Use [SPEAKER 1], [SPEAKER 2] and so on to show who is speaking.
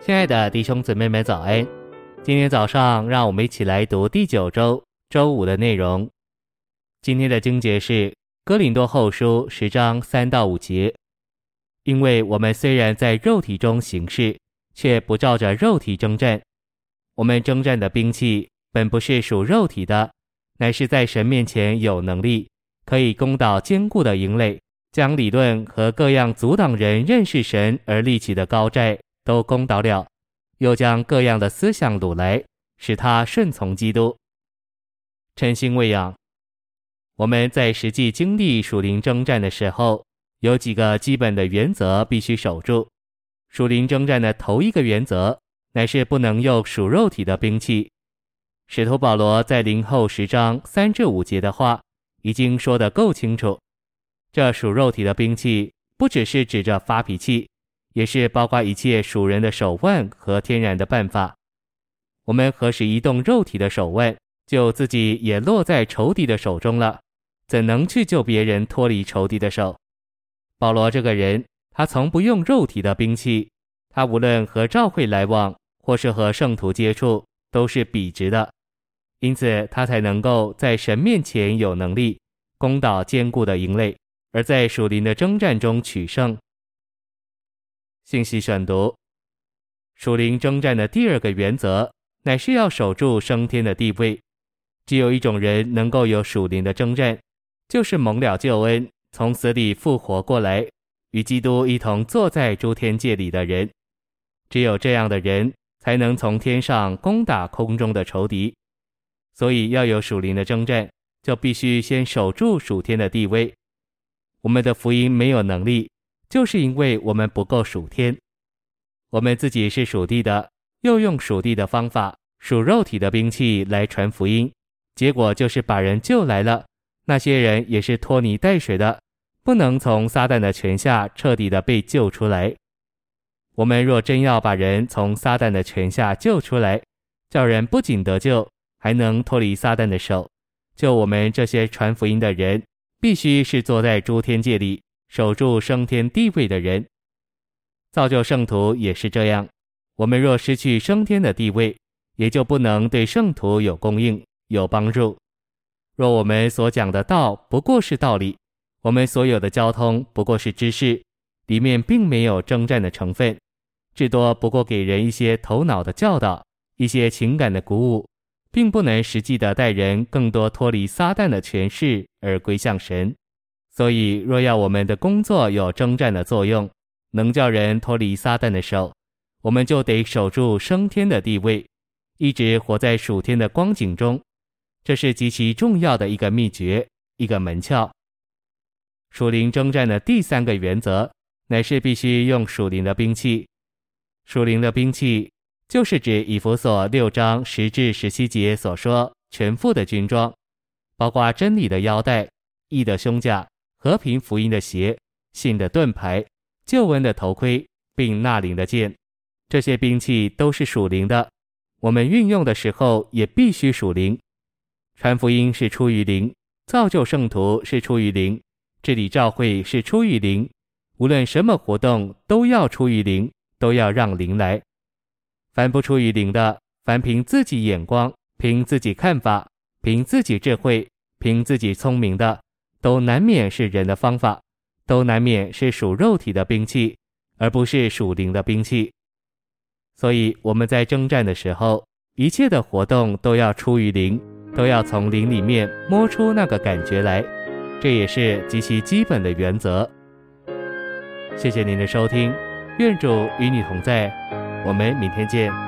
[SPEAKER 1] 亲爱的弟兄姊妹们，早安！今天早上，让我们一起来读第九周周五的内容。今天的经节是《哥林多后书》十章三到五节。因为我们虽然在肉体中行事，却不照着肉体征战。我们征战的兵器本不是属肉体的，乃是在神面前有能力，可以攻倒坚固的营垒，将理论和各样阻挡人认识神而立起的高寨。都攻倒了，又将各样的思想掳来，使他顺从基督。晨星喂养，我们在实际经历属灵征战的时候，有几个基本的原则必须守住。属灵征战的头一个原则，乃是不能用属肉体的兵器。使徒保罗在林后十章三至五节的话，已经说得够清楚。这属肉体的兵器，不只是指着发脾气。也是包括一切属人的手腕和天然的办法。我们何时移动肉体的手腕，就自己也落在仇敌的手中了，怎能去救别人脱离仇敌的手？保罗这个人，他从不用肉体的兵器，他无论和教会来往，或是和圣徒接触，都是笔直的，因此他才能够在神面前有能力攻倒坚固的营垒，而在属灵的征战中取胜。信息选读：属灵征战的第二个原则，乃是要守住升天的地位。只有一种人能够有属灵的征战，就是蒙了救恩、从死里复活过来，与基督一同坐在诸天界里的人。只有这样的人，才能从天上攻打空中的仇敌。所以，要有属灵的征战，就必须先守住属天的地位。我们的福音没有能力。就是因为我们不够属天，我们自己是属地的，又用属地的方法、属肉体的兵器来传福音，结果就是把人救来了。那些人也是拖泥带水的，不能从撒旦的权下彻底的被救出来。我们若真要把人从撒旦的权下救出来，叫人不仅得救，还能脱离撒旦的手，就我们这些传福音的人，必须是坐在诸天界里。守住升天地位的人，造就圣徒也是这样。我们若失去升天的地位，也就不能对圣徒有供应、有帮助。若我们所讲的道不过是道理，我们所有的交通不过是知识，里面并没有征战的成分，至多不过给人一些头脑的教导、一些情感的鼓舞，并不能实际的带人更多脱离撒旦的权势而归向神。所以，若要我们的工作有征战的作用，能叫人脱离撒旦的手，我们就得守住升天的地位，一直活在属天的光景中。这是极其重要的一个秘诀，一个门窍。属灵征战的第三个原则，乃是必须用属灵的兵器。属灵的兵器，就是指以弗所六章十至十七节所说全副的军装，包括真理的腰带、义的胸甲。和平福音的鞋、信的盾牌、救恩的头盔，并纳灵的剑，这些兵器都是属灵的。我们运用的时候也必须属灵。传福音是出于灵，造就圣徒是出于灵，治理教会是出于灵。无论什么活动，都要出于灵，都要让灵来。凡不出于灵的，凡凭自己眼光、凭自己看法、凭自己智慧、凭自己聪明的。都难免是人的方法，都难免是属肉体的兵器，而不是属灵的兵器。所以我们在征战的时候，一切的活动都要出于灵，都要从灵里面摸出那个感觉来，这也是极其基本的原则。谢谢您的收听，愿主与你同在，我们明天见。